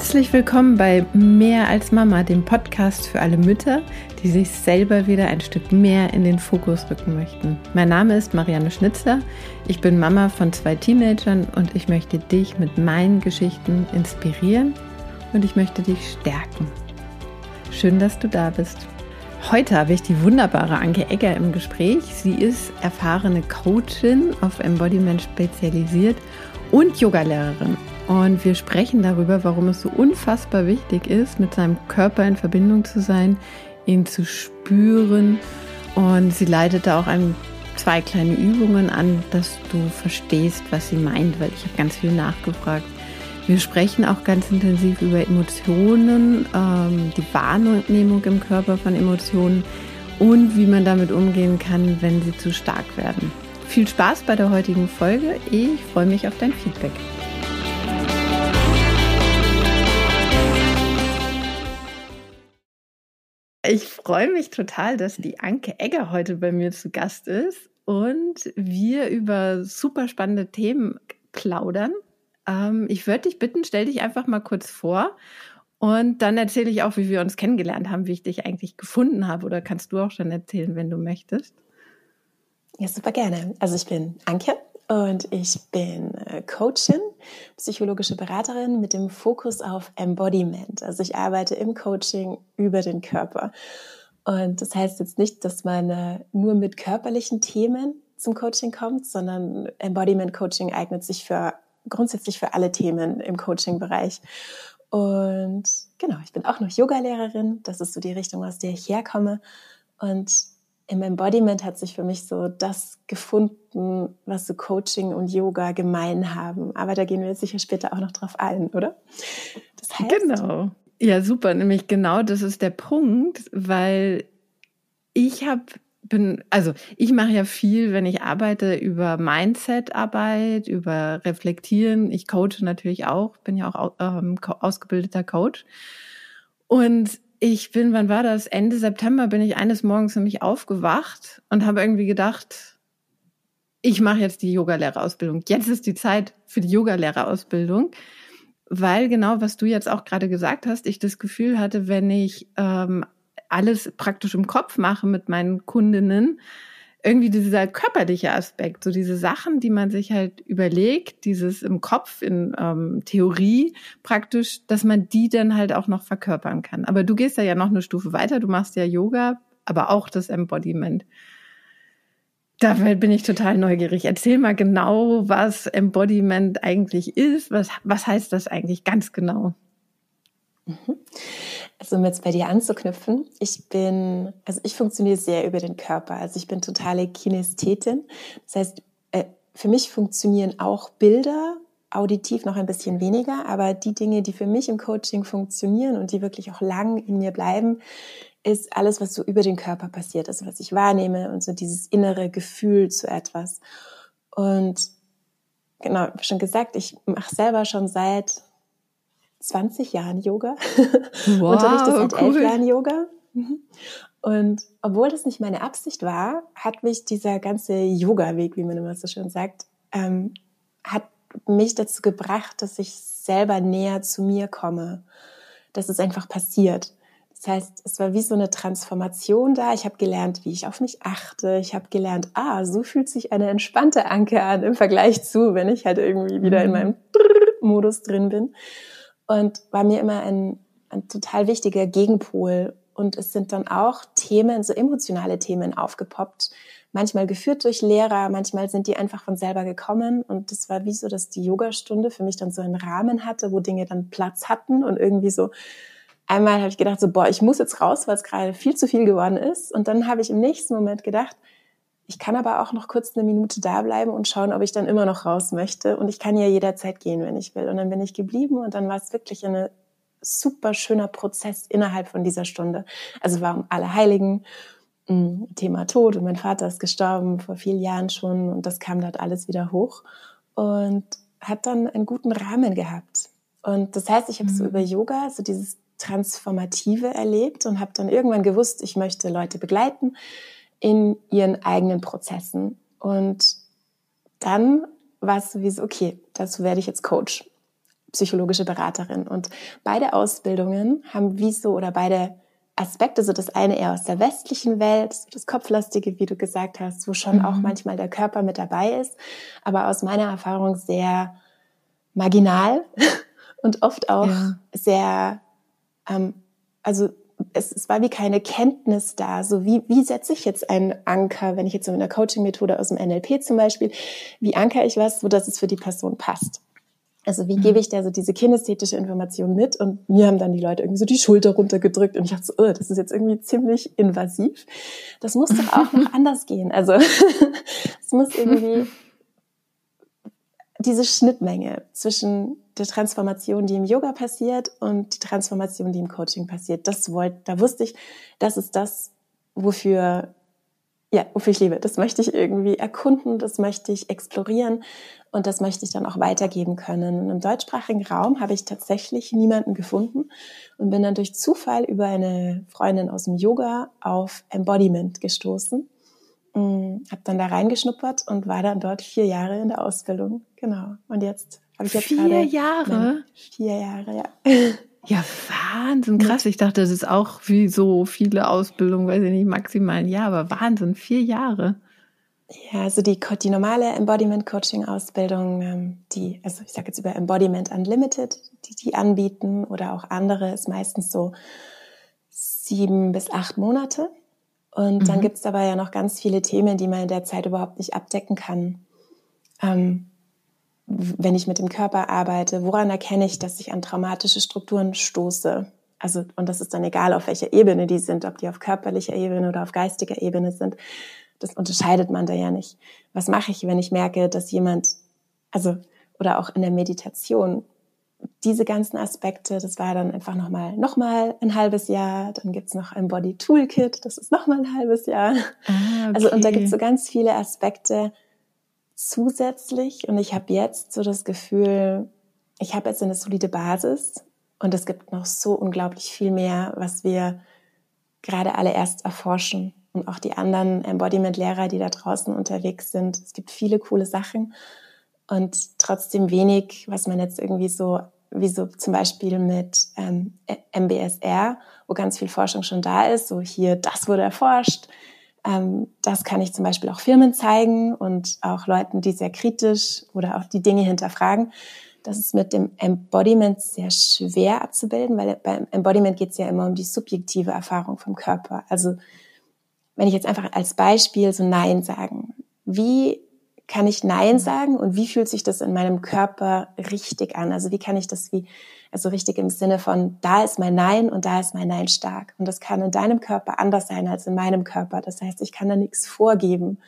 Herzlich willkommen bei Mehr als Mama, dem Podcast für alle Mütter, die sich selber wieder ein Stück mehr in den Fokus rücken möchten. Mein Name ist Marianne Schnitzler. Ich bin Mama von zwei Teenagern und ich möchte dich mit meinen Geschichten inspirieren und ich möchte dich stärken. Schön, dass du da bist. Heute habe ich die wunderbare Anke Egger im Gespräch. Sie ist erfahrene Coachin auf Embodiment spezialisiert und Yogalehrerin. Und wir sprechen darüber, warum es so unfassbar wichtig ist, mit seinem Körper in Verbindung zu sein, ihn zu spüren. Und sie leitet da auch ein, zwei kleine Übungen an, dass du verstehst, was sie meint, weil ich habe ganz viel nachgefragt. Wir sprechen auch ganz intensiv über Emotionen, ähm, die Wahrnehmung im Körper von Emotionen und wie man damit umgehen kann, wenn sie zu stark werden. Viel Spaß bei der heutigen Folge. Ich freue mich auf dein Feedback. Ich freue mich total, dass die Anke Egger heute bei mir zu Gast ist und wir über super spannende Themen plaudern. Ähm, ich würde dich bitten, stell dich einfach mal kurz vor und dann erzähle ich auch, wie wir uns kennengelernt haben, wie ich dich eigentlich gefunden habe. Oder kannst du auch schon erzählen, wenn du möchtest? Ja, super gerne. Also ich bin Anke und ich bin äh, Coachin, psychologische Beraterin mit dem Fokus auf Embodiment. Also ich arbeite im Coaching über den Körper. Und das heißt jetzt nicht, dass man äh, nur mit körperlichen Themen zum Coaching kommt, sondern Embodiment Coaching eignet sich für grundsätzlich für alle Themen im Coaching-Bereich. Und genau, ich bin auch noch Yogalehrerin. Das ist so die Richtung, aus der ich herkomme. Und im Embodiment hat sich für mich so das gefunden, was so Coaching und Yoga gemein haben. Aber da gehen wir jetzt sicher später auch noch drauf ein, oder? Das heißt, genau. Ja, super. Nämlich genau das ist der Punkt, weil ich habe bin, also ich mache ja viel, wenn ich arbeite, über Mindset-Arbeit, über Reflektieren. Ich coache natürlich auch, bin ja auch ähm, ausgebildeter Coach. Und ich bin, wann war das? Ende September bin ich eines Morgens nämlich aufgewacht und habe irgendwie gedacht, ich mache jetzt die Yogalehrerausbildung. Jetzt ist die Zeit für die Yogalehrerausbildung, weil genau, was du jetzt auch gerade gesagt hast, ich das Gefühl hatte, wenn ich ähm, alles praktisch im Kopf mache mit meinen Kundinnen, irgendwie dieser körperliche Aspekt, so diese Sachen, die man sich halt überlegt, dieses im Kopf, in ähm, Theorie praktisch, dass man die dann halt auch noch verkörpern kann. Aber du gehst da ja noch eine Stufe weiter, du machst ja Yoga, aber auch das Embodiment. Da bin ich total neugierig. Erzähl mal genau, was Embodiment eigentlich ist. Was, was heißt das eigentlich ganz genau? Mhm. Also um jetzt bei dir anzuknüpfen, ich bin, also ich funktioniere sehr über den Körper. Also ich bin totale Kinästhetin. Das heißt, äh, für mich funktionieren auch Bilder auditiv noch ein bisschen weniger, aber die Dinge, die für mich im Coaching funktionieren und die wirklich auch lang in mir bleiben, ist alles, was so über den Körper passiert, also was ich wahrnehme und so dieses innere Gefühl zu etwas. Und genau, schon gesagt, ich mache selber schon seit 20 Jahren Yoga, wow, unterrichte seit cool. elf Jahren Yoga. Mhm. Und obwohl das nicht meine Absicht war, hat mich dieser ganze Yoga-Weg, wie man immer so schön sagt, ähm, hat mich dazu gebracht, dass ich selber näher zu mir komme. Das ist einfach passiert. Das heißt, es war wie so eine Transformation da. Ich habe gelernt, wie ich auf mich achte. Ich habe gelernt, ah, so fühlt sich eine entspannte Anke an im Vergleich zu, wenn ich halt irgendwie wieder in mhm. meinem Modus drin bin und war mir immer ein, ein total wichtiger Gegenpol. Und es sind dann auch Themen, so emotionale Themen aufgepoppt. Manchmal geführt durch Lehrer, manchmal sind die einfach von selber gekommen. Und das war wie so, dass die Yogastunde für mich dann so einen Rahmen hatte, wo Dinge dann Platz hatten und irgendwie so einmal habe ich gedacht, so, boah, ich muss jetzt raus, weil es gerade viel zu viel geworden ist. Und dann habe ich im nächsten Moment gedacht, ich kann aber auch noch kurz eine Minute da bleiben und schauen, ob ich dann immer noch raus möchte. Und ich kann ja jederzeit gehen, wenn ich will. Und dann bin ich geblieben und dann war es wirklich eine super schöner Prozess innerhalb von dieser Stunde. Also war um alle Heiligen, mm, Thema Tod und mein Vater ist gestorben vor vielen Jahren schon und das kam dort alles wieder hoch und hat dann einen guten Rahmen gehabt. Und das heißt, ich habe mhm. so über Yoga so dieses Transformative erlebt und habe dann irgendwann gewusst, ich möchte Leute begleiten in ihren eigenen Prozessen. Und dann war es sowieso, okay, dazu werde ich jetzt Coach. psychologische Beraterin. Und beide Ausbildungen haben wie so oder beide Aspekte, so das eine eher aus der westlichen Welt, so das Kopflastige, wie du gesagt hast, wo schon mhm. auch manchmal der Körper mit dabei ist, aber aus meiner Erfahrung sehr marginal und oft auch ja. sehr, ähm, also es, es war wie keine Kenntnis da. So wie, wie setze ich jetzt einen Anker, wenn ich jetzt so in der Coaching-Methode aus dem NLP zum Beispiel, wie anker ich was, so dass es für die Person passt? Also wie mhm. gebe ich da so diese kinästhetische Information mit? Und mir haben dann die Leute irgendwie so die Schulter runtergedrückt und ich dachte so, oh, das ist jetzt irgendwie ziemlich invasiv. Das muss doch auch noch anders gehen. Also es muss irgendwie diese Schnittmenge zwischen der Transformation, die im Yoga passiert und die Transformation, die im Coaching passiert. Das wollte, da wusste ich, das ist das, wofür, ja, wofür ich lebe. Das möchte ich irgendwie erkunden, das möchte ich explorieren und das möchte ich dann auch weitergeben können. Und Im deutschsprachigen Raum habe ich tatsächlich niemanden gefunden und bin dann durch Zufall über eine Freundin aus dem Yoga auf Embodiment gestoßen Mm, habe dann da reingeschnuppert und war dann dort vier Jahre in der Ausbildung. Genau. Und jetzt habe ich jetzt vier gerade Jahre. Vier Jahre, ja. Ja, Wahnsinn, krass. Ich dachte, das ist auch wie so viele Ausbildungen, weiß ich nicht, maximal ein Jahr, aber Wahnsinn, vier Jahre. Ja, also die, die normale Embodiment Coaching Ausbildung, ähm, die, also ich sage jetzt über Embodiment Unlimited, die die anbieten oder auch andere, ist meistens so sieben bis acht Monate. Und dann mhm. gibt es aber ja noch ganz viele Themen, die man in der Zeit überhaupt nicht abdecken kann. Ähm, wenn ich mit dem Körper arbeite, woran erkenne ich, dass ich an traumatische Strukturen stoße? Also, und das ist dann egal, auf welcher Ebene die sind, ob die auf körperlicher Ebene oder auf geistiger Ebene sind. Das unterscheidet man da ja nicht. Was mache ich, wenn ich merke, dass jemand, also, oder auch in der Meditation, diese ganzen Aspekte, das war dann einfach nochmal noch mal ein halbes Jahr. Dann gibt's noch ein Body Toolkit, das ist nochmal ein halbes Jahr. Ah, okay. Also und da gibt's so ganz viele Aspekte zusätzlich. Und ich habe jetzt so das Gefühl, ich habe jetzt eine solide Basis und es gibt noch so unglaublich viel mehr, was wir gerade alle erst erforschen. Und auch die anderen Embodiment-Lehrer, die da draußen unterwegs sind. Es gibt viele coole Sachen und trotzdem wenig, was man jetzt irgendwie so, wie so zum Beispiel mit ähm, MBSR, wo ganz viel Forschung schon da ist, so hier, das wurde erforscht, ähm, das kann ich zum Beispiel auch Firmen zeigen und auch Leuten, die sehr kritisch oder auch die Dinge hinterfragen. Das ist mit dem Embodiment sehr schwer abzubilden, weil beim Embodiment geht es ja immer um die subjektive Erfahrung vom Körper. Also wenn ich jetzt einfach als Beispiel so Nein sagen, wie kann ich Nein sagen und wie fühlt sich das in meinem Körper richtig an? Also wie kann ich das wie, also richtig im Sinne von, da ist mein Nein und da ist mein Nein stark. Und das kann in deinem Körper anders sein als in meinem Körper. Das heißt, ich kann da nichts vorgeben.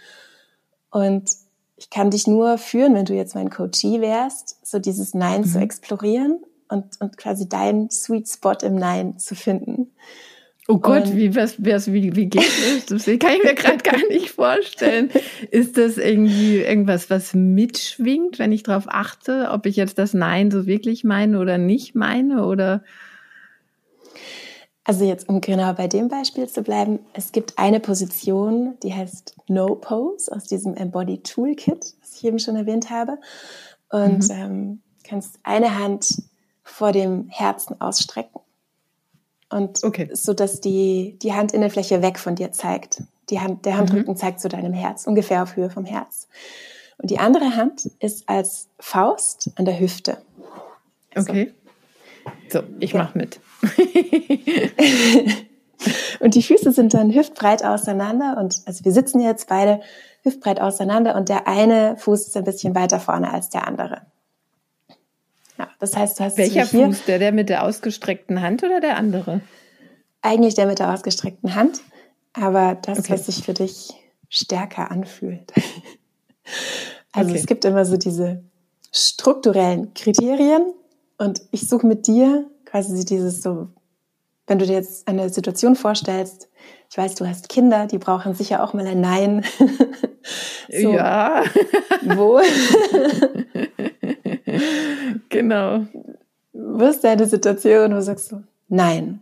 Und ich kann dich nur führen, wenn du jetzt mein Coachie wärst, so dieses Nein mhm. zu explorieren und, und quasi deinen Sweet Spot im Nein zu finden. Oh Gott, und wie, was, was, wie, wie geht das? Das kann ich mir gerade gar nicht vorstellen. Ist das irgendwie irgendwas, was mitschwingt, wenn ich darauf achte, ob ich jetzt das Nein so wirklich meine oder nicht meine? Oder also jetzt, um genau bei dem Beispiel zu bleiben, es gibt eine Position, die heißt No Pose aus diesem Embody Toolkit, was ich eben schon erwähnt habe. Und mhm. ähm, kannst eine Hand vor dem Herzen ausstrecken und okay. so, dass die, die Handinnenfläche weg von dir zeigt. Die Hand, der Handrücken mhm. zeigt zu deinem Herz, ungefähr auf Höhe vom Herz. Und die andere Hand ist als Faust an der Hüfte. Okay. So, so ich ja. mache mit. und die Füße sind dann hüftbreit auseinander und also wir sitzen jetzt beide hüftbreit auseinander und der eine Fuß ist ein bisschen weiter vorne als der andere. Das heißt, du hast Welcher hier Fuß? Der, der mit der ausgestreckten Hand oder der andere? Eigentlich der mit der ausgestreckten Hand, aber das, okay. was sich für dich stärker anfühlt. Also okay. es gibt immer so diese strukturellen Kriterien und ich suche mit dir quasi dieses so, wenn du dir jetzt eine Situation vorstellst, ich weiß, du hast Kinder, die brauchen sicher auch mal ein Nein. so, ja. Wo? genau. Wo ist deine Situation, wo du sagst so, nein?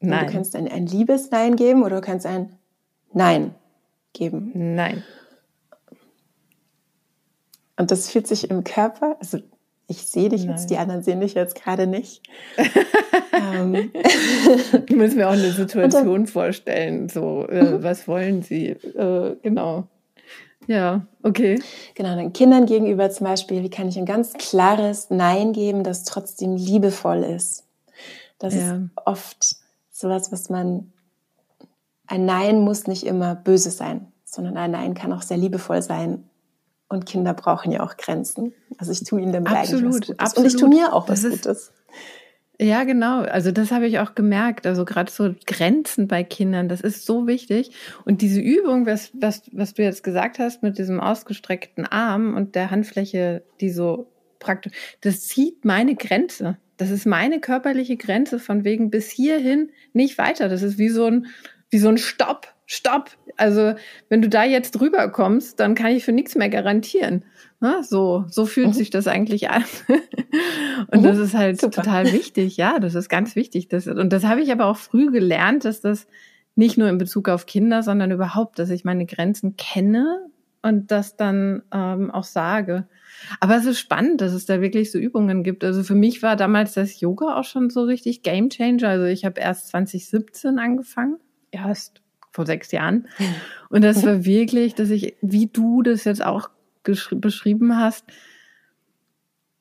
Nein. Und du kannst ein, ein liebes Nein geben oder du kannst ein Nein geben. Nein. Und das fühlt sich im Körper, also Ich sehe dich Nein. jetzt, die anderen sehen dich jetzt gerade nicht. ähm. Müssen wir auch eine Situation dann, vorstellen, so, äh, mhm. was wollen sie? Äh, genau. Ja, okay. Genau, den Kindern gegenüber zum Beispiel, wie kann ich ein ganz klares Nein geben, das trotzdem liebevoll ist? Das ja. ist oft sowas, was man, ein Nein muss nicht immer böse sein, sondern ein Nein kann auch sehr liebevoll sein. Und Kinder brauchen ja auch Grenzen. Also ich tue ihnen damit absolut, eigentlich was Gutes. Absolut. Und ich tue mir auch was ist, Gutes. Ja, genau. Also das habe ich auch gemerkt. Also gerade so Grenzen bei Kindern, das ist so wichtig. Und diese Übung, was, was, was du jetzt gesagt hast mit diesem ausgestreckten Arm und der Handfläche, die so praktisch, das zieht meine Grenze. Das ist meine körperliche Grenze von wegen bis hierhin nicht weiter. Das ist wie so ein, wie so ein Stopp. Stopp. Also wenn du da jetzt drüber kommst, dann kann ich für nichts mehr garantieren. Ne? So, so fühlt mhm. sich das eigentlich an. und mhm. das ist halt Super. total wichtig. Ja, das ist ganz wichtig. Das, und das habe ich aber auch früh gelernt, dass das nicht nur in Bezug auf Kinder, sondern überhaupt, dass ich meine Grenzen kenne und das dann ähm, auch sage. Aber es ist spannend, dass es da wirklich so Übungen gibt. Also für mich war damals das Yoga auch schon so richtig Game Changer. Also ich habe erst 2017 angefangen, erst vor sechs Jahren. Und das war wirklich, dass ich, wie du das jetzt auch beschrieben hast,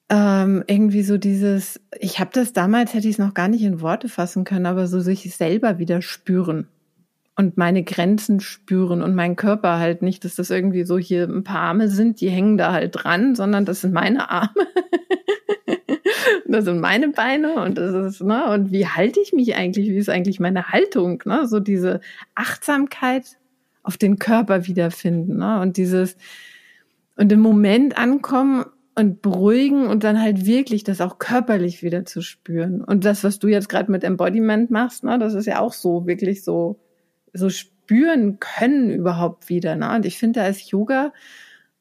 ähm, irgendwie so dieses, ich habe das damals, hätte ich es noch gar nicht in Worte fassen können, aber so sich selber wieder spüren und meine Grenzen spüren und mein Körper halt nicht, dass das irgendwie so hier ein paar Arme sind, die hängen da halt dran, sondern das sind meine Arme. das sind meine Beine und das ist, ne, und wie halte ich mich eigentlich? Wie ist eigentlich meine Haltung? Ne? So diese Achtsamkeit auf den Körper wiederfinden, ne? Und dieses, und im Moment ankommen und beruhigen und dann halt wirklich das auch körperlich wieder zu spüren. Und das, was du jetzt gerade mit Embodiment machst, ne, das ist ja auch so wirklich so so spüren können überhaupt wieder. Ne? Und ich finde, da ist Yoga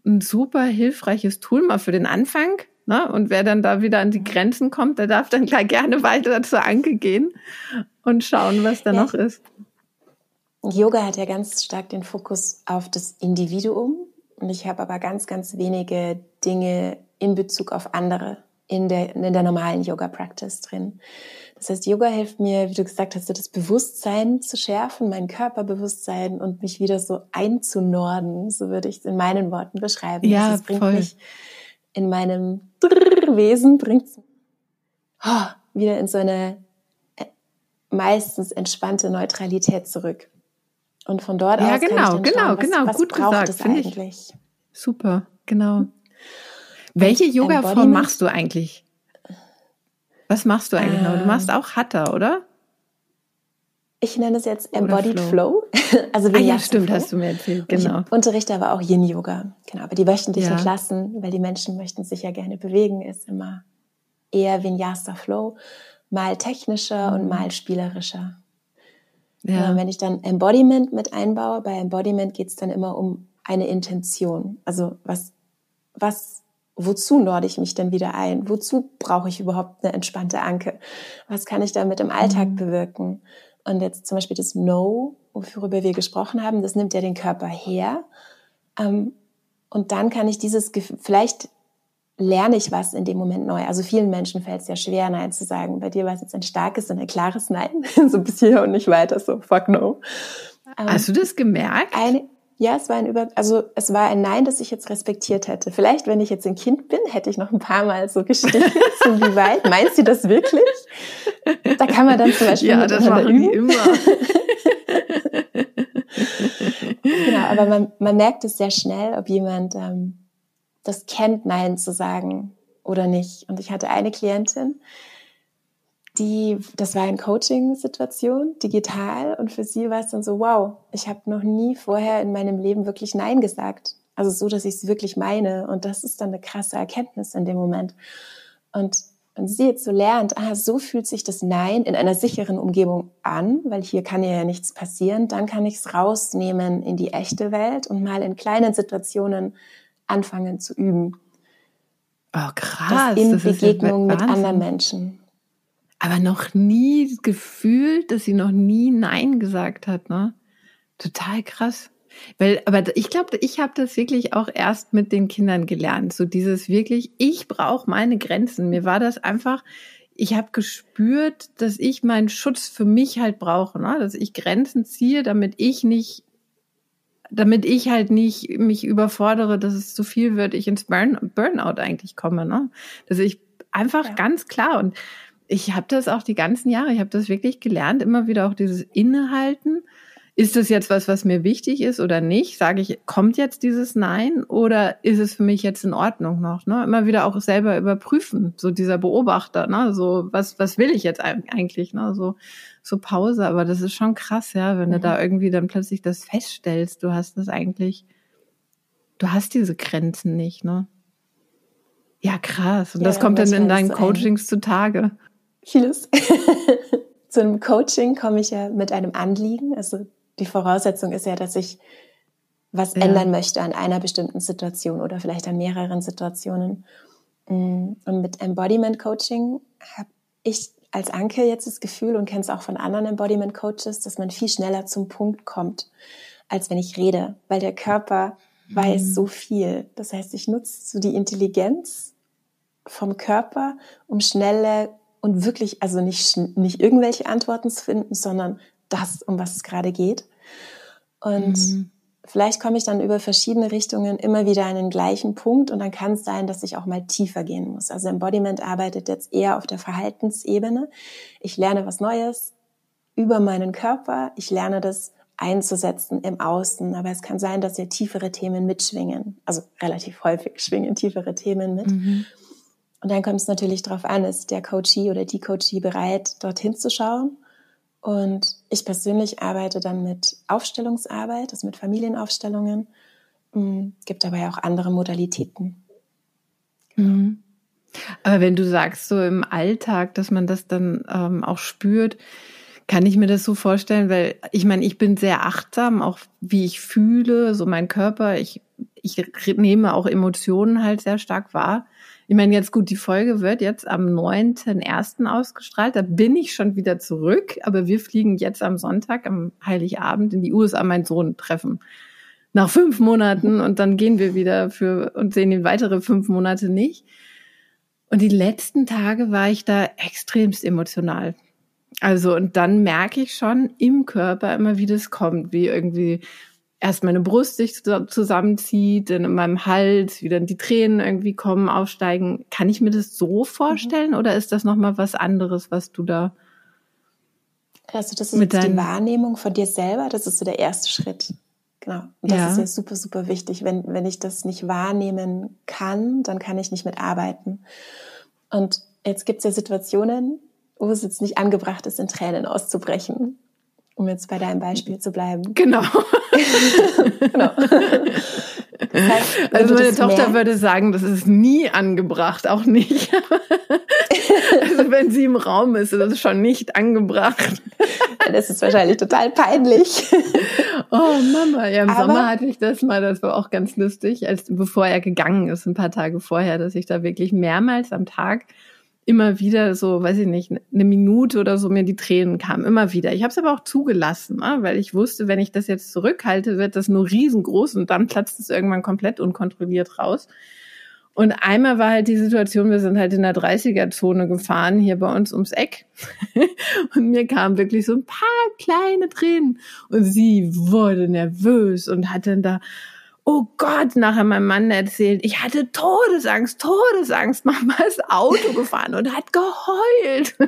ein super hilfreiches Tool mal für den Anfang. Ne? Und wer dann da wieder an die Grenzen kommt, der darf dann gleich gerne weiter zur Anke gehen und schauen, was da ja. noch ist. Yoga hat ja ganz stark den Fokus auf das Individuum und ich habe aber ganz, ganz wenige Dinge in Bezug auf andere in der, in der normalen Yoga-Practice drin. Das heißt, Yoga hilft mir, wie du gesagt hast, das Bewusstsein zu schärfen, mein Körperbewusstsein und mich wieder so einzunorden, so würde ich es in meinen Worten beschreiben. Ja, das bringt voll. mich in meinem Wesen, bringt oh, wieder in so eine äh, meistens entspannte Neutralität zurück. Und von dort ja, aus genau, kann ich dann genau, schauen, was, genau, was gut braucht gesagt, es eigentlich? Ich. Super, genau. Welche Yoga-Form machst du eigentlich? Was machst du eigentlich ähm, noch? Du machst auch Hatha, oder? Ich nenne es jetzt Embodied Flow. Flow. also ah, ja, stimmt, Flow. hast du mir erzählt, genau. Ich unterrichte aber auch Yin Yoga. Genau, aber die wöchentlichen ja. Klassen, weil die Menschen möchten sich ja gerne bewegen, ist immer eher Vinyasa Flow, mal technischer mhm. und mal spielerischer. Ja. wenn ich dann Embodiment mit einbaue, bei Embodiment geht es dann immer um eine Intention. Also was, was wozu norde ich mich denn wieder ein? Wozu brauche ich überhaupt eine entspannte Anke? Was kann ich damit im Alltag mhm. bewirken? Und jetzt zum Beispiel das No, worüber wir gesprochen haben, das nimmt ja den Körper her. Ähm, und dann kann ich dieses Gefühl, vielleicht lerne ich was in dem Moment neu. Also vielen Menschen fällt es ja schwer, Nein zu sagen. Bei dir war es jetzt ein starkes und ein klares Nein. so bis hier und nicht weiter, so fuck no. Hast du das gemerkt? Eine, ja, es war ein Über, also es war ein Nein, das ich jetzt respektiert hätte. Vielleicht, wenn ich jetzt ein Kind bin, hätte ich noch ein paar Mal so gestichelt, so wie weit. Meinst du das wirklich? Da kann man dann zum Beispiel ja, das machen üben. die immer. genau, aber man, man merkt es sehr schnell, ob jemand ähm, das kennt, Nein zu sagen oder nicht. Und ich hatte eine Klientin, die, das war eine Coaching-Situation, digital, und für sie war es dann so, wow, ich habe noch nie vorher in meinem Leben wirklich Nein gesagt. Also so, dass ich es wirklich meine. Und das ist dann eine krasse Erkenntnis in dem Moment. Und, und sie jetzt so lernt, ah, so fühlt sich das Nein in einer sicheren Umgebung an, weil hier kann ja nichts passieren. Dann kann ich es rausnehmen in die echte Welt und mal in kleinen Situationen anfangen zu üben. Oh, krass. Das in das Begegnung ja mit anderen Menschen aber noch nie gefühlt, dass sie noch nie Nein gesagt hat, ne? Total krass. Weil, aber ich glaube, ich habe das wirklich auch erst mit den Kindern gelernt. So dieses wirklich, ich brauche meine Grenzen. Mir war das einfach, ich habe gespürt, dass ich meinen Schutz für mich halt brauche, ne? dass ich Grenzen ziehe, damit ich nicht, damit ich halt nicht mich überfordere, dass es zu viel wird, ich ins Burn Burnout eigentlich komme. Ne? Dass ich einfach ja. ganz klar und ich habe das auch die ganzen Jahre, ich habe das wirklich gelernt, immer wieder auch dieses Innehalten ist das jetzt was, was mir wichtig ist oder nicht? Sage ich, kommt jetzt dieses Nein oder ist es für mich jetzt in Ordnung noch? Ne? Immer wieder auch selber überprüfen, so dieser Beobachter, ne? so was, was will ich jetzt eigentlich? Ne? So, so Pause, aber das ist schon krass, ja, wenn mhm. du da irgendwie dann plötzlich das feststellst, du hast das eigentlich, du hast diese Grenzen nicht, ne? Ja, krass. Und ja, das kommt dann in deinen Coachings zutage. Vieles. Zu einem Coaching komme ich ja mit einem Anliegen, also die Voraussetzung ist ja, dass ich was ja. ändern möchte an einer bestimmten Situation oder vielleicht an mehreren Situationen. Mm, und mit Embodiment Coaching habe ich als Anke jetzt das Gefühl und kenne es auch von anderen Embodiment Coaches, dass man viel schneller zum Punkt kommt, als wenn ich rede, weil der Körper mhm. weiß so viel. Das heißt, ich nutze so die Intelligenz vom Körper, um schnelle und wirklich, also nicht, nicht irgendwelche Antworten zu finden, sondern das, um was es gerade geht. Und mhm. vielleicht komme ich dann über verschiedene Richtungen immer wieder an den gleichen Punkt und dann kann es sein, dass ich auch mal tiefer gehen muss. Also Embodiment arbeitet jetzt eher auf der Verhaltensebene. Ich lerne was Neues über meinen Körper. Ich lerne das einzusetzen im Außen. Aber es kann sein, dass ja tiefere Themen mitschwingen. Also relativ häufig schwingen tiefere Themen mit. Mhm. Und dann kommt es natürlich darauf an, ist der Coachee oder die Coachee bereit, dorthin zu schauen und ich persönlich arbeite dann mit Aufstellungsarbeit, also mit Familienaufstellungen. Mm, gibt ja auch andere Modalitäten. Mhm. Aber wenn du sagst, so im Alltag, dass man das dann ähm, auch spürt, kann ich mir das so vorstellen, weil ich meine, ich bin sehr achtsam, auch wie ich fühle, so mein Körper. Ich, ich nehme auch Emotionen halt sehr stark wahr. Ich meine, jetzt gut, die Folge wird jetzt am 9.1. ausgestrahlt. Da bin ich schon wieder zurück. Aber wir fliegen jetzt am Sonntag, am Heiligabend in die USA meinen Sohn treffen. Nach fünf Monaten und dann gehen wir wieder für und sehen ihn weitere fünf Monate nicht. Und die letzten Tage war ich da extremst emotional. Also, und dann merke ich schon im Körper immer, wie das kommt, wie irgendwie erst meine Brust sich zusammenzieht, dann in meinem Hals, wie dann die Tränen irgendwie kommen, aufsteigen. Kann ich mir das so vorstellen mhm. oder ist das nochmal was anderes, was du da also das ist jetzt die Wahrnehmung von dir selber, das ist so der erste Schritt. Genau. Und das ja. ist ja super, super wichtig. Wenn, wenn ich das nicht wahrnehmen kann, dann kann ich nicht mitarbeiten. Und jetzt gibt es ja Situationen, wo es jetzt nicht angebracht ist, in Tränen auszubrechen um jetzt bei deinem Beispiel zu bleiben. Genau. genau. Das heißt, also meine Tochter würde sagen, das ist nie angebracht, auch nicht. also wenn sie im Raum ist, ist das schon nicht angebracht. Das ist wahrscheinlich total peinlich. Oh Mama, ja im Aber, Sommer hatte ich das mal, das war auch ganz lustig, als bevor er gegangen ist, ein paar Tage vorher, dass ich da wirklich mehrmals am Tag immer wieder so, weiß ich nicht, eine Minute oder so mir die Tränen kamen, immer wieder. Ich habe es aber auch zugelassen, ne? weil ich wusste, wenn ich das jetzt zurückhalte, wird das nur riesengroß und dann platzt es irgendwann komplett unkontrolliert raus. Und einmal war halt die Situation, wir sind halt in der 30er-Zone gefahren, hier bei uns ums Eck. und mir kamen wirklich so ein paar kleine Tränen. Und sie wurde nervös und hat dann da oh Gott, nachher mein Mann erzählt, ich hatte Todesangst, Todesangst. Mama ist Auto gefahren und hat geheult.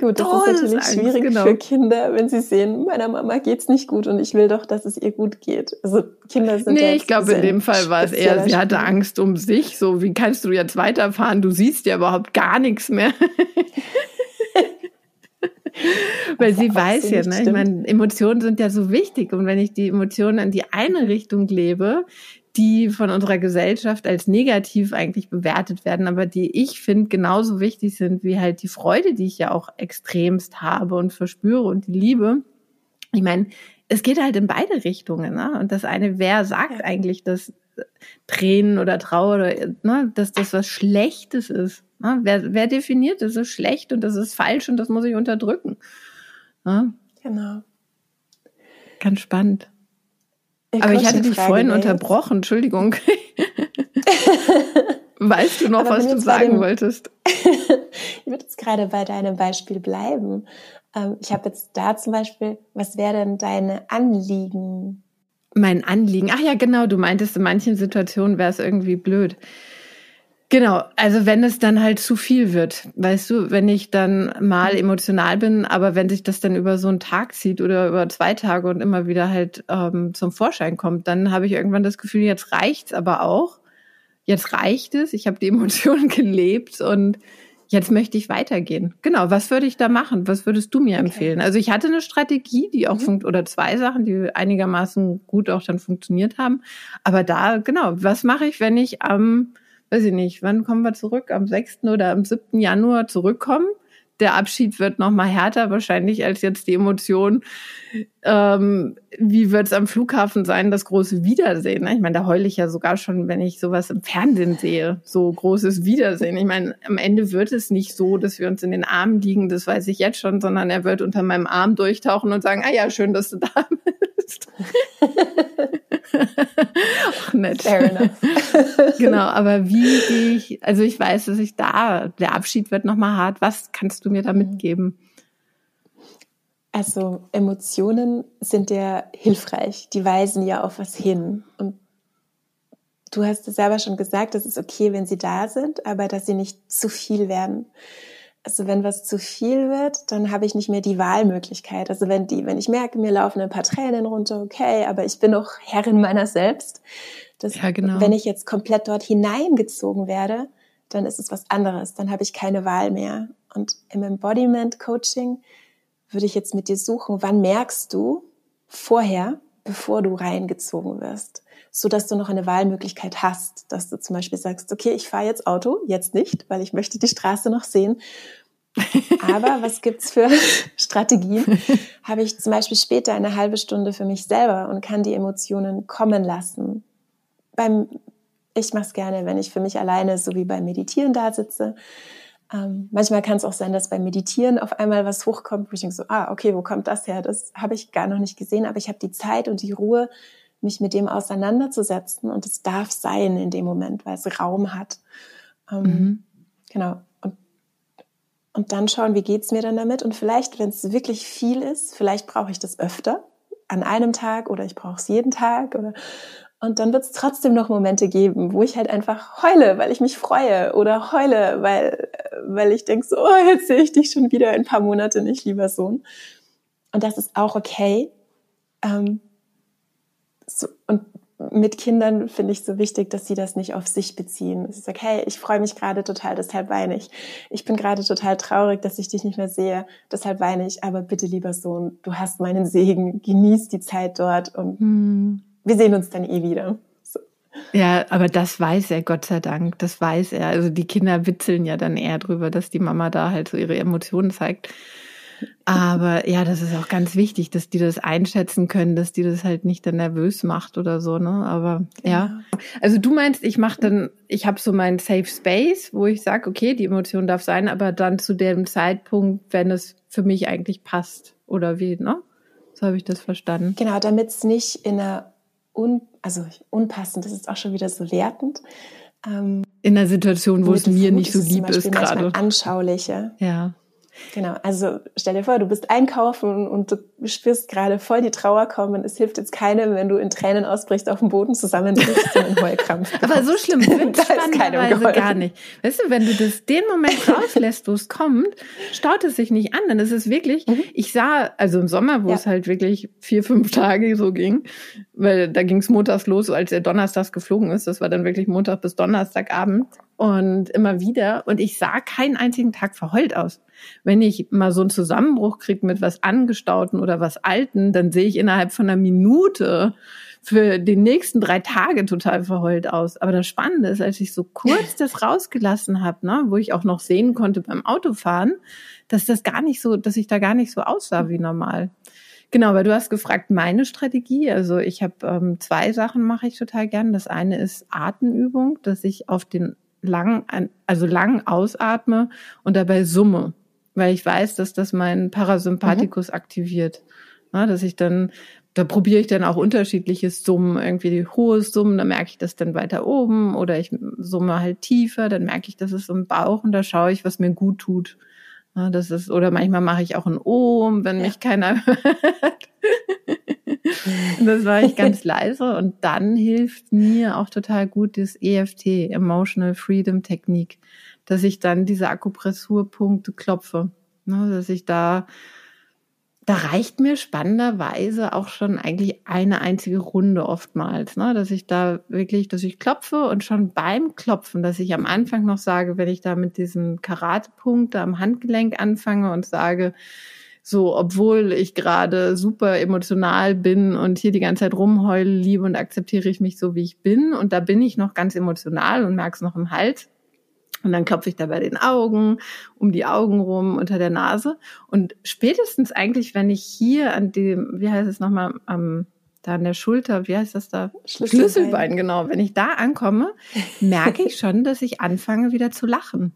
Gut, das ist natürlich schwierig genau. für Kinder, wenn sie sehen, meiner Mama geht's nicht gut und ich will doch, dass es ihr gut geht. Also Kinder sind Nee, ich glaube, in dem Fall war es eher, sie hatte Angst um sich. So, wie kannst du jetzt weiterfahren? Du siehst ja überhaupt gar nichts mehr. Weil sie weiß ja, ne? ich meine, Emotionen sind ja so wichtig. Und wenn ich die Emotionen in die eine Richtung lebe, die von unserer Gesellschaft als negativ eigentlich bewertet werden, aber die ich finde genauso wichtig sind wie halt die Freude, die ich ja auch extremst habe und verspüre und die Liebe. Ich meine, es geht halt in beide Richtungen. Ne? Und das eine, wer sagt eigentlich, dass Tränen oder Trauer, oder, ne, dass das was Schlechtes ist? Ne? Wer, wer definiert, das ist schlecht und das ist falsch und das muss ich unterdrücken? Ne? Genau. Ganz spannend. Aber ich hatte dich vorhin unterbrochen, Entschuldigung. weißt du noch, Aber was du sagen wolltest? ich würde jetzt gerade bei deinem Beispiel bleiben. Ähm, ich habe jetzt da zum Beispiel, was wäre denn deine Anliegen? Mein Anliegen. Ach ja, genau, du meintest, in manchen Situationen wäre es irgendwie blöd. Genau, also wenn es dann halt zu viel wird, weißt du, wenn ich dann mal emotional bin, aber wenn sich das dann über so einen Tag zieht oder über zwei Tage und immer wieder halt ähm, zum Vorschein kommt, dann habe ich irgendwann das Gefühl, jetzt reicht's aber auch. Jetzt reicht es, ich habe die Emotionen gelebt und jetzt möchte ich weitergehen. Genau, was würde ich da machen? Was würdest du mir okay. empfehlen? Also ich hatte eine Strategie, die auch mhm. funkt oder zwei Sachen, die einigermaßen gut auch dann funktioniert haben. Aber da, genau, was mache ich, wenn ich am weiß ich nicht, wann kommen wir zurück? Am 6. oder am 7. Januar zurückkommen. Der Abschied wird noch mal härter wahrscheinlich als jetzt die Emotion. Ähm, wie wird es am Flughafen sein, das große Wiedersehen? Ich meine, da heule ich ja sogar schon, wenn ich sowas im Fernsehen sehe, so großes Wiedersehen. Ich meine, am Ende wird es nicht so, dass wir uns in den Armen liegen, das weiß ich jetzt schon, sondern er wird unter meinem Arm durchtauchen und sagen, ah ja, schön, dass du da bist. Ach, nett. Fair enough. genau, aber wie gehe ich, also ich weiß, dass ich da, der Abschied wird nochmal hart. Was kannst du mir da mitgeben? Also Emotionen sind ja hilfreich. Die weisen ja auf was hin. Und du hast es selber schon gesagt, es ist okay, wenn sie da sind, aber dass sie nicht zu viel werden. Also wenn was zu viel wird, dann habe ich nicht mehr die Wahlmöglichkeit. Also wenn die, wenn ich merke, mir laufen ein paar Tränen runter, okay, aber ich bin noch Herrin meiner selbst. Das, ja, genau. Wenn ich jetzt komplett dort hineingezogen werde, dann ist es was anderes. Dann habe ich keine Wahl mehr. Und im Embodiment Coaching würde ich jetzt mit dir suchen, wann merkst du vorher, bevor du reingezogen wirst, so dass du noch eine Wahlmöglichkeit hast, dass du zum Beispiel sagst, okay, ich fahre jetzt Auto, jetzt nicht, weil ich möchte die Straße noch sehen aber was gibt's für Strategien? Habe ich zum Beispiel später eine halbe Stunde für mich selber und kann die Emotionen kommen lassen. Beim, ich mache es gerne, wenn ich für mich alleine, so wie beim Meditieren da sitze. Ähm, manchmal kann es auch sein, dass beim Meditieren auf einmal was hochkommt, wo ich denke so, ah, okay, wo kommt das her? Das habe ich gar noch nicht gesehen, aber ich habe die Zeit und die Ruhe, mich mit dem auseinanderzusetzen und es darf sein in dem Moment, weil es Raum hat. Ähm, mhm. Genau und dann schauen, wie geht's mir dann damit. Und vielleicht, wenn es wirklich viel ist, vielleicht brauche ich das öfter an einem Tag oder ich brauche es jeden Tag oder und dann wird es trotzdem noch Momente geben, wo ich halt einfach heule, weil ich mich freue oder heule, weil, weil ich denke so, oh, jetzt sehe ich dich schon wieder ein paar Monate nicht, lieber Sohn. Und das ist auch okay. Ähm, so, und mit Kindern finde ich so wichtig, dass sie das nicht auf sich beziehen. Sie sagt, hey, ich freue mich gerade total, deshalb weine ich. Ich bin gerade total traurig, dass ich dich nicht mehr sehe, deshalb weine ich. Aber bitte, lieber Sohn, du hast meinen Segen, genieß die Zeit dort und hm. wir sehen uns dann eh wieder. So. Ja, aber das weiß er, Gott sei Dank. Das weiß er. Also die Kinder witzeln ja dann eher drüber, dass die Mama da halt so ihre Emotionen zeigt. Aber ja, das ist auch ganz wichtig, dass die das einschätzen können, dass die das halt nicht dann nervös macht oder so, ne? Aber ja. ja. Also du meinst, ich mache dann, ich habe so meinen Safe Space, wo ich sage, okay, die Emotion darf sein, aber dann zu dem Zeitpunkt, wenn es für mich eigentlich passt. Oder wie, ne? So habe ich das verstanden. Genau, damit es nicht in einer un, also unpassend, das ist auch schon wieder so wertend. Ähm, in einer Situation, wo es mir nicht so lieb ist gerade. Anschauliche. Ja. Genau, also stell dir vor, du bist einkaufen und du spürst gerade voll die Trauer kommen. Es hilft jetzt keinem, wenn du in Tränen ausbrichst, auf dem Boden zusammenbrichst und einen Heulkrampf. Aber so schlimm wird spannenderweise gar nicht. Weißt du, wenn du das den Moment rauslässt, wo es kommt, staut es sich nicht an. Dann ist es wirklich, mhm. ich sah, also im Sommer, wo ja. es halt wirklich vier, fünf Tage so ging, weil da ging es montags los, als er donnerstags geflogen ist. Das war dann wirklich Montag bis Donnerstagabend und immer wieder. Und ich sah keinen einzigen Tag verheult aus. Wenn ich mal so einen Zusammenbruch kriege mit was Angestauten oder was Alten, dann sehe ich innerhalb von einer Minute für die nächsten drei Tage total verheult aus. Aber das Spannende ist, als ich so kurz das rausgelassen habe, ne, wo ich auch noch sehen konnte beim Autofahren, dass das gar nicht so, dass ich da gar nicht so aussah wie normal. Genau, weil du hast gefragt, meine Strategie. Also ich habe ähm, zwei Sachen mache ich total gern. Das eine ist Atemübung, dass ich auf den lang, also lang ausatme und dabei summe, weil ich weiß, dass das mein Parasympathikus mhm. aktiviert. Ja, dass ich dann da probiere ich dann auch unterschiedliche Summen, irgendwie die hohe Summen, da merke ich das dann weiter oben oder ich summe halt tiefer, dann merke ich, das ist im Bauch und da schaue ich, was mir gut tut. Das ist, oder manchmal mache ich auch ein Ohm, wenn ja. mich keiner hört. das war ich ganz leise und dann hilft mir auch total gut das EFT, Emotional Freedom Technik, dass ich dann diese Akupressurpunkte klopfe, ne, dass ich da da reicht mir spannenderweise auch schon eigentlich eine einzige Runde oftmals, ne? dass ich da wirklich, dass ich klopfe und schon beim Klopfen, dass ich am Anfang noch sage, wenn ich da mit diesem Karatepunkt am Handgelenk anfange und sage, so, obwohl ich gerade super emotional bin und hier die ganze Zeit rumheule, liebe und akzeptiere ich mich so, wie ich bin. Und da bin ich noch ganz emotional und merke es noch im Hals. Und dann klopfe ich da bei den Augen, um die Augen rum, unter der Nase. Und spätestens eigentlich, wenn ich hier an dem, wie heißt es nochmal, am, da an der Schulter, wie heißt das da? Schlüsselbein. Schlüsselbein, genau. Wenn ich da ankomme, merke ich schon, dass ich anfange wieder zu lachen.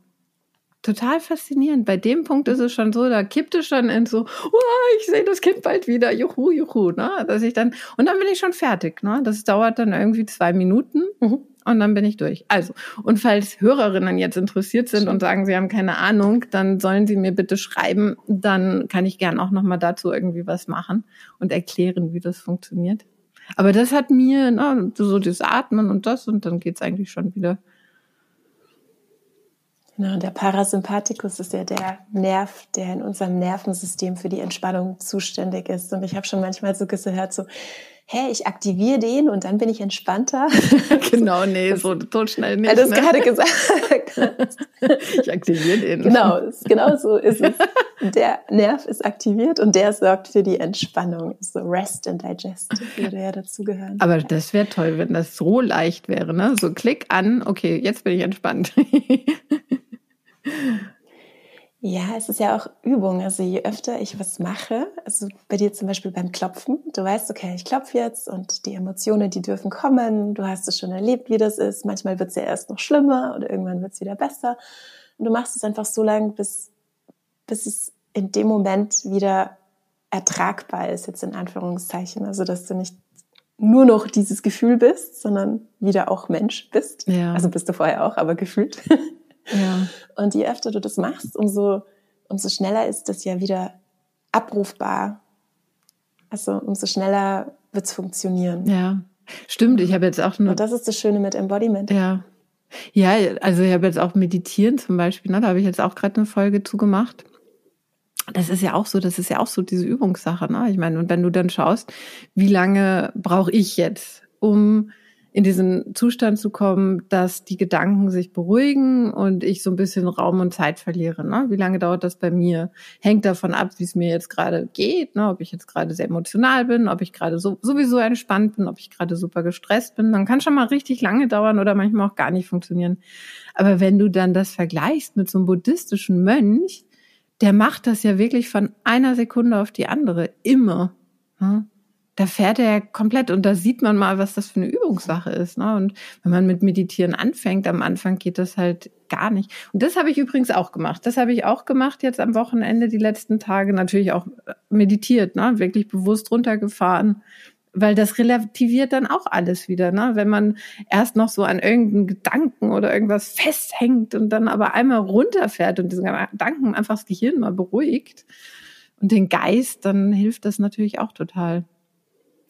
Total faszinierend. Bei dem Punkt ist es schon so, da kippt es schon in so, oh, ich sehe das Kind bald wieder, juhu, juhu, ne? Dass ich dann, und dann bin ich schon fertig, ne? Das dauert dann irgendwie zwei Minuten. Mhm und dann bin ich durch. Also, und falls Hörerinnen jetzt interessiert sind und sagen, sie haben keine Ahnung, dann sollen sie mir bitte schreiben, dann kann ich gern auch nochmal dazu irgendwie was machen und erklären, wie das funktioniert. Aber das hat mir ne, so das Atmen und das und dann geht's eigentlich schon wieder. Genau, der Parasympathikus ist ja der Nerv, der in unserem Nervensystem für die Entspannung zuständig ist. Und ich habe schon manchmal so gehört, so, hey, ich aktiviere den und dann bin ich entspannter. genau, nee, so, so schnell nicht. Du es ne? gerade gesagt ich aktiviere den. Genau, genau so ist es. Der Nerv ist aktiviert und der sorgt für die Entspannung. So Rest and Digest würde ja dazugehören. Aber das wäre toll, wenn das so leicht wäre, ne? So klick an, okay, jetzt bin ich entspannt. Ja, es ist ja auch Übung. Also je öfter ich was mache, also bei dir zum Beispiel beim Klopfen, du weißt, okay, ich klopfe jetzt und die Emotionen, die dürfen kommen. Du hast es schon erlebt, wie das ist. Manchmal wird es ja erst noch schlimmer oder irgendwann wird es wieder besser. Und du machst es einfach so lange, bis, bis es in dem Moment wieder ertragbar ist, jetzt in Anführungszeichen. Also dass du nicht nur noch dieses Gefühl bist, sondern wieder auch Mensch bist. Ja. Also bist du vorher auch, aber gefühlt. Ja. Und je öfter du das machst, umso, umso schneller ist das ja wieder abrufbar. Also umso schneller wird es funktionieren. Ja, stimmt. Ich habe jetzt auch nur. Und das ist das Schöne mit Embodiment. Ja. Ja, also ich habe jetzt auch Meditieren zum Beispiel, ne? da habe ich jetzt auch gerade eine Folge zugemacht. Das ist ja auch so, das ist ja auch so diese Übungssache. Ne? Ich meine, und wenn du dann schaust, wie lange brauche ich jetzt, um in diesen Zustand zu kommen, dass die Gedanken sich beruhigen und ich so ein bisschen Raum und Zeit verliere. Ne? Wie lange dauert das bei mir? Hängt davon ab, wie es mir jetzt gerade geht, ne? ob ich jetzt gerade sehr emotional bin, ob ich gerade so, sowieso entspannt bin, ob ich gerade super gestresst bin. Dann kann schon mal richtig lange dauern oder manchmal auch gar nicht funktionieren. Aber wenn du dann das vergleichst mit so einem buddhistischen Mönch, der macht das ja wirklich von einer Sekunde auf die andere, immer. Ne? Da fährt er komplett und da sieht man mal, was das für eine Übungssache ist. Ne? Und wenn man mit Meditieren anfängt, am Anfang geht das halt gar nicht. Und das habe ich übrigens auch gemacht. Das habe ich auch gemacht jetzt am Wochenende, die letzten Tage. Natürlich auch äh, meditiert, ne? wirklich bewusst runtergefahren. Weil das relativiert dann auch alles wieder, ne? Wenn man erst noch so an irgendeinen Gedanken oder irgendwas festhängt und dann aber einmal runterfährt und diesen Gedanken einfach das Gehirn mal beruhigt und den Geist, dann hilft das natürlich auch total.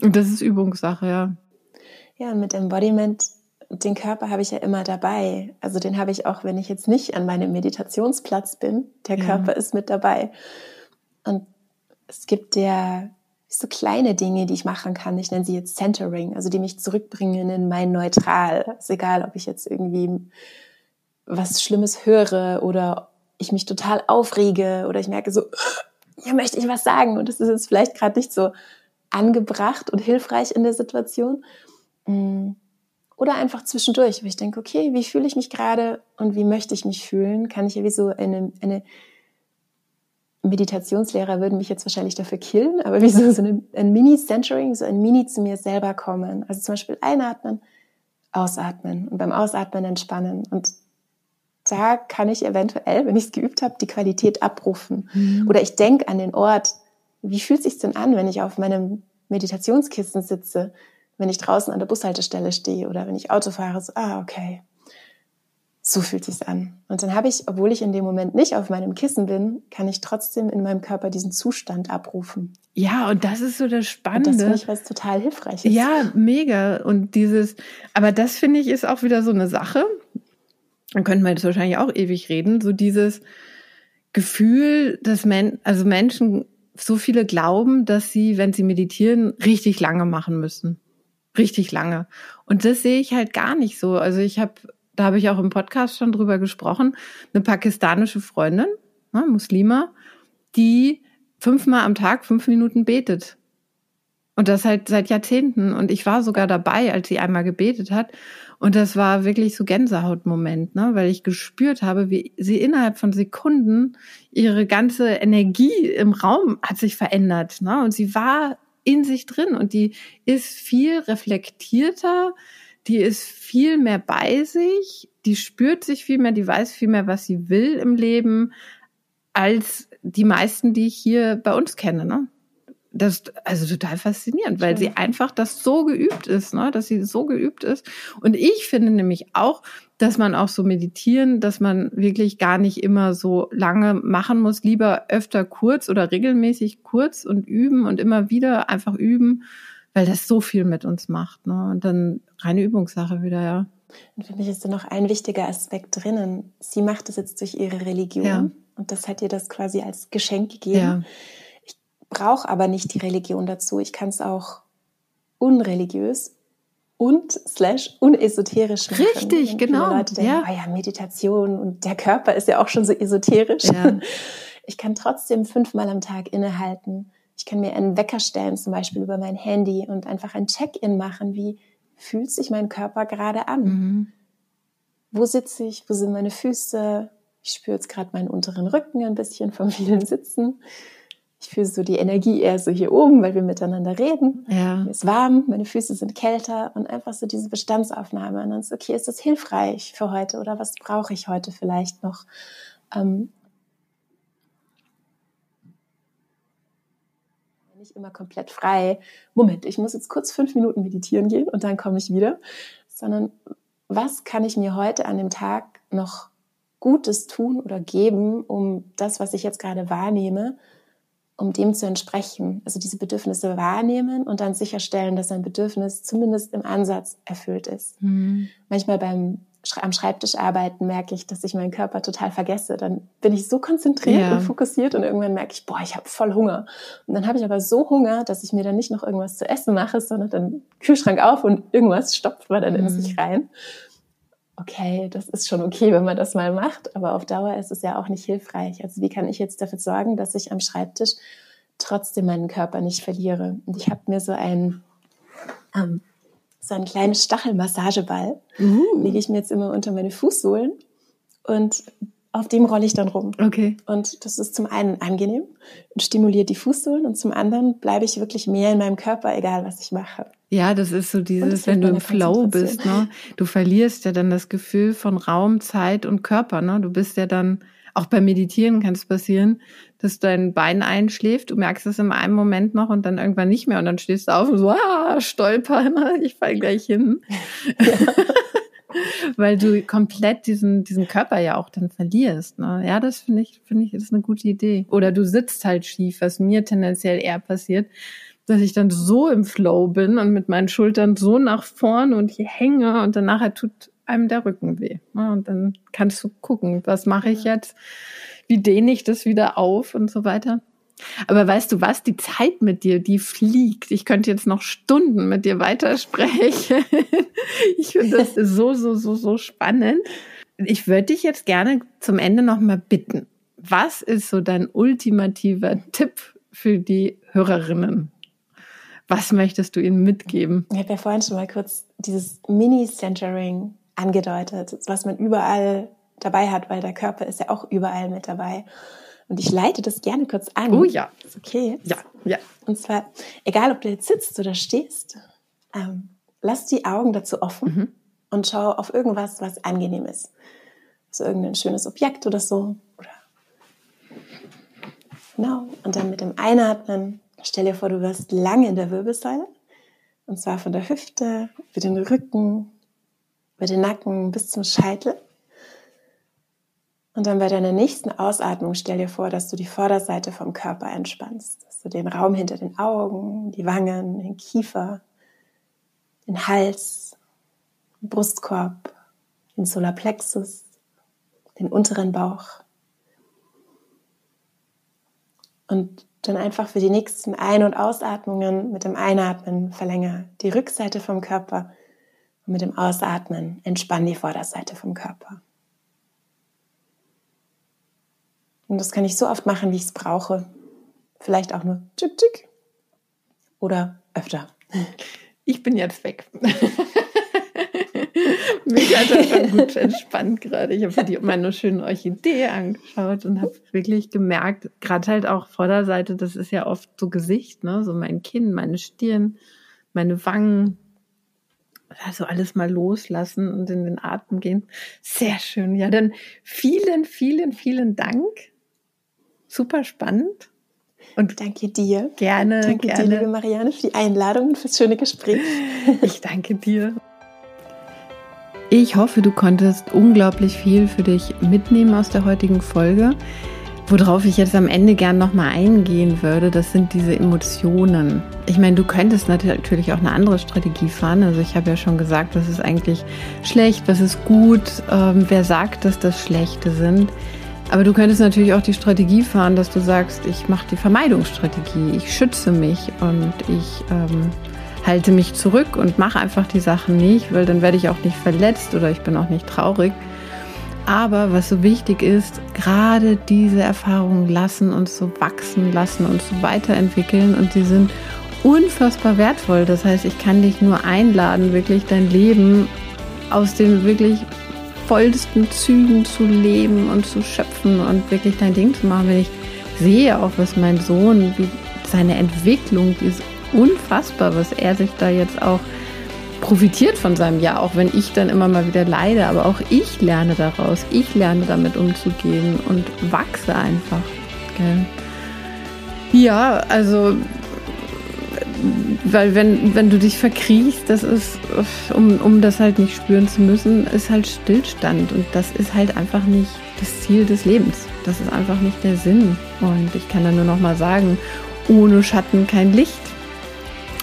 Und das ist Übungssache, ja. Ja, mit Embodiment, den Körper habe ich ja immer dabei. Also den habe ich auch, wenn ich jetzt nicht an meinem Meditationsplatz bin. Der ja. Körper ist mit dabei. Und es gibt ja so kleine Dinge, die ich machen kann. Ich nenne sie jetzt Centering, also die mich zurückbringen in mein Neutral. Ist egal, ob ich jetzt irgendwie was Schlimmes höre oder ich mich total aufrege oder ich merke so, hier möchte ich was sagen und das ist jetzt vielleicht gerade nicht so angebracht und hilfreich in der Situation. Mm. Oder einfach zwischendurch, wo ich denke, okay, wie fühle ich mich gerade und wie möchte ich mich fühlen? Kann ich ja wie so eine, eine Meditationslehrer würden mich jetzt wahrscheinlich dafür killen, aber wie so, so eine, ein Mini-Centering, so ein Mini zu mir selber kommen. Also zum Beispiel einatmen, ausatmen und beim Ausatmen entspannen. Und da kann ich eventuell, wenn ich es geübt habe, die Qualität abrufen. Mhm. Oder ich denke an den Ort, wie fühlt es sich denn an, wenn ich auf meinem Meditationskissen sitze, wenn ich draußen an der Bushaltestelle stehe oder wenn ich Auto fahre, so, ah, okay, so fühlt sich's an. Und dann habe ich, obwohl ich in dem Moment nicht auf meinem Kissen bin, kann ich trotzdem in meinem Körper diesen Zustand abrufen. Ja, und das ist so das Spannende. Und das finde ich was total hilfreich ist. Ja, mega. Und dieses, aber das finde ich ist auch wieder so eine Sache. Dann könnten wir jetzt wahrscheinlich auch ewig reden. So dieses Gefühl, dass Men also Menschen so viele glauben, dass sie, wenn sie meditieren, richtig lange machen müssen. Richtig lange. Und das sehe ich halt gar nicht so. Also ich habe da habe ich auch im Podcast schon drüber gesprochen, eine pakistanische Freundin, ne, Muslima, die fünfmal am Tag fünf Minuten betet. Und das halt seit Jahrzehnten. Und ich war sogar dabei, als sie einmal gebetet hat. Und das war wirklich so Gänsehautmoment, ne? weil ich gespürt habe, wie sie innerhalb von Sekunden ihre ganze Energie im Raum hat sich verändert. Ne? Und sie war in sich drin und die ist viel reflektierter, die ist viel mehr bei sich, die spürt sich viel mehr, die weiß viel mehr, was sie will im Leben, als die meisten, die ich hier bei uns kenne. Ne? Das ist also total faszinierend, weil sie einfach das so geübt ist, ne? dass sie so geübt ist. Und ich finde nämlich auch, dass man auch so meditieren, dass man wirklich gar nicht immer so lange machen muss, lieber öfter kurz oder regelmäßig kurz und üben und immer wieder einfach üben weil das so viel mit uns macht. Ne? Und dann reine Übungssache wieder, ja. Und für mich ist da noch ein wichtiger Aspekt drinnen. Sie macht es jetzt durch ihre Religion ja. und das hat ihr das quasi als Geschenk gegeben. Ja. Brauche aber nicht die Religion dazu. Ich kann es auch unreligiös und slash unesoterisch machen. Richtig, genau. Viele Leute denken, ja. Oh ja, Meditation und der Körper ist ja auch schon so esoterisch. Ja. Ich kann trotzdem fünfmal am Tag innehalten ich kann mir einen Wecker stellen, zum Beispiel über mein Handy und einfach ein Check-in machen. Wie fühlt sich mein Körper gerade an? Mhm. Wo sitze ich? Wo sind meine Füße? Ich spüre jetzt gerade meinen unteren Rücken ein bisschen vom vielen Sitzen. Ich fühle so die Energie eher so hier oben, weil wir miteinander reden. Ja. Mir ist warm, meine Füße sind kälter und einfach so diese Bestandsaufnahme. Und dann ist okay, ist das hilfreich für heute oder was brauche ich heute vielleicht noch? Ähm, nicht immer komplett frei. Moment, ich muss jetzt kurz fünf Minuten meditieren gehen und dann komme ich wieder, sondern was kann ich mir heute an dem Tag noch Gutes tun oder geben, um das, was ich jetzt gerade wahrnehme, um dem zu entsprechen. Also diese Bedürfnisse wahrnehmen und dann sicherstellen, dass ein Bedürfnis zumindest im Ansatz erfüllt ist. Mhm. Manchmal beim am Schreibtisch arbeiten, merke ich, dass ich meinen Körper total vergesse. Dann bin ich so konzentriert ja. und fokussiert und irgendwann merke ich, boah, ich habe voll Hunger. Und dann habe ich aber so Hunger, dass ich mir dann nicht noch irgendwas zu essen mache, sondern dann Kühlschrank auf und irgendwas stopft man dann mhm. in sich rein. Okay, das ist schon okay, wenn man das mal macht, aber auf Dauer ist es ja auch nicht hilfreich. Also wie kann ich jetzt dafür sorgen, dass ich am Schreibtisch trotzdem meinen Körper nicht verliere? Und ich habe mir so ein ähm, so ein kleines Stachelmassageball. Uh. Lege ich mir jetzt immer unter meine Fußsohlen und auf dem rolle ich dann rum. Okay. Und das ist zum einen angenehm und stimuliert die Fußsohlen und zum anderen bleibe ich wirklich mehr in meinem Körper, egal was ich mache. Ja, das ist so dieses, wenn du im Flow bist, ne? Du verlierst ja dann das Gefühl von Raum, Zeit und Körper, ne? Du bist ja dann auch beim Meditieren kann es passieren, dass dein Bein einschläft, du merkst es in einem Moment noch und dann irgendwann nicht mehr und dann stehst du auf und so, ah, stolper, ne? ich fall gleich hin. Ja. Weil du komplett diesen, diesen Körper ja auch dann verlierst. Ne? Ja, das finde ich, finde ich, ist eine gute Idee. Oder du sitzt halt schief, was mir tendenziell eher passiert, dass ich dann so im Flow bin und mit meinen Schultern so nach vorn und hier hänge und dann nachher tut einem der Rücken weh. Ne? Und dann kannst du gucken, was mache ich jetzt? Wie dehne ich das wieder auf und so weiter? Aber weißt du was? Die Zeit mit dir, die fliegt. Ich könnte jetzt noch Stunden mit dir weitersprechen. ich finde das so, so, so, so spannend. Ich würde dich jetzt gerne zum Ende noch mal bitten. Was ist so dein ultimativer Tipp für die Hörerinnen? Was möchtest du ihnen mitgeben? Ich habe ja vorhin schon mal kurz dieses Mini-Centering angedeutet, was man überall dabei hat, weil der Körper ist ja auch überall mit dabei. Und ich leite das gerne kurz an. Oh ja. Ist okay. Ja, ja. Und zwar, egal ob du jetzt sitzt oder stehst, ähm, lass die Augen dazu offen mhm. und schau auf irgendwas, was angenehm ist. So irgendein schönes Objekt oder so. Oder genau. Und dann mit dem Einatmen Stell dir vor, du wirst lang in der Wirbelsäule. Und zwar von der Hüfte, über den Rücken, über den Nacken bis zum Scheitel. Und dann bei deiner nächsten Ausatmung stell dir vor, dass du die Vorderseite vom Körper entspannst. Dass du den Raum hinter den Augen, die Wangen, den Kiefer, den Hals, den Brustkorb, den Solarplexus, den unteren Bauch. Und dann einfach für die nächsten Ein- und Ausatmungen mit dem Einatmen verlängere die Rückseite vom Körper und mit dem Ausatmen entspann die Vorderseite vom Körper. Und das kann ich so oft machen, wie ich es brauche. Vielleicht auch nur tschück, tschück. Oder öfter. Ich bin jetzt weg. Mich hat das schon gut entspannt gerade. Ich habe mir meine schöne Orchidee angeschaut und habe wirklich gemerkt, gerade halt auch Vorderseite, das ist ja oft so Gesicht, ne? So mein Kinn, meine Stirn, meine Wangen. Also alles mal loslassen und in den Atem gehen. Sehr schön. Ja, dann vielen, vielen, vielen Dank super spannend. Und danke dir. Gerne, danke gerne. dir, liebe Marianne, für die Einladung und fürs schöne Gespräch. Ich danke dir. Ich hoffe, du konntest unglaublich viel für dich mitnehmen aus der heutigen Folge. Worauf ich jetzt am Ende gern nochmal eingehen würde, das sind diese Emotionen. Ich meine, du könntest natürlich auch eine andere Strategie fahren. Also ich habe ja schon gesagt, was ist eigentlich schlecht, was ist gut, ähm, wer sagt, dass das Schlechte sind. Aber du könntest natürlich auch die Strategie fahren, dass du sagst, ich mache die Vermeidungsstrategie, ich schütze mich und ich ähm, halte mich zurück und mache einfach die Sachen nicht, weil dann werde ich auch nicht verletzt oder ich bin auch nicht traurig. Aber was so wichtig ist, gerade diese Erfahrungen lassen uns so wachsen lassen, uns so weiterentwickeln und sie sind unfassbar wertvoll. Das heißt, ich kann dich nur einladen, wirklich dein Leben aus dem wirklich vollsten Zügen zu leben und zu schöpfen und wirklich dein Ding zu machen. Wenn ich sehe auch, was mein Sohn, wie seine Entwicklung, ist unfassbar, was er sich da jetzt auch profitiert von seinem Jahr, auch wenn ich dann immer mal wieder leide, aber auch ich lerne daraus, ich lerne damit umzugehen und wachse einfach. Gell? Ja, also weil wenn, wenn du dich verkriechst, das ist, um, um das halt nicht spüren zu müssen, ist halt Stillstand. Und das ist halt einfach nicht das Ziel des Lebens. Das ist einfach nicht der Sinn. Und ich kann da nur noch mal sagen, ohne Schatten kein Licht.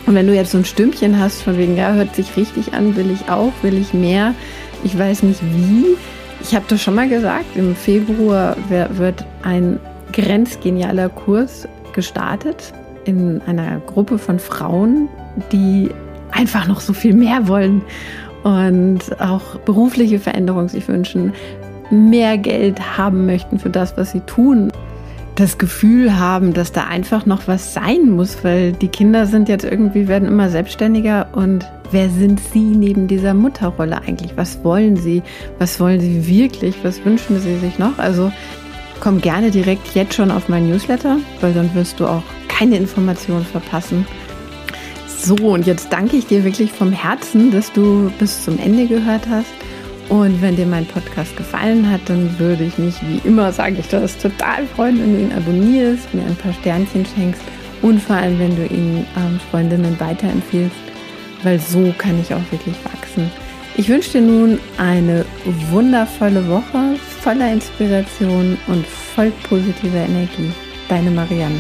Und wenn du jetzt so ein Stümpchen hast, von wegen, ja, hört sich richtig an, will ich auch, will ich mehr, ich weiß nicht wie. Ich habe das schon mal gesagt, im Februar wird ein grenzgenialer Kurs gestartet in einer Gruppe von Frauen, die einfach noch so viel mehr wollen und auch berufliche Veränderungen sich wünschen, mehr Geld haben möchten für das, was sie tun, das Gefühl haben, dass da einfach noch was sein muss, weil die Kinder sind jetzt irgendwie, werden immer selbstständiger und wer sind sie neben dieser Mutterrolle eigentlich? Was wollen sie? Was wollen sie wirklich? Was wünschen sie sich noch? Also komm gerne direkt jetzt schon auf mein Newsletter, weil dann wirst du auch keine Information verpassen. So, und jetzt danke ich dir wirklich vom Herzen, dass du bis zum Ende gehört hast. Und wenn dir mein Podcast gefallen hat, dann würde ich mich, wie immer sage ich das, total freuen, wenn du ihn abonnierst, mir ein paar Sternchen schenkst und vor allem, wenn du ihn ähm, Freundinnen weiterempfiehlst, weil so kann ich auch wirklich wachsen. Ich wünsche dir nun eine wundervolle Woche voller Inspiration und voll positiver Energie. Deine Marianne.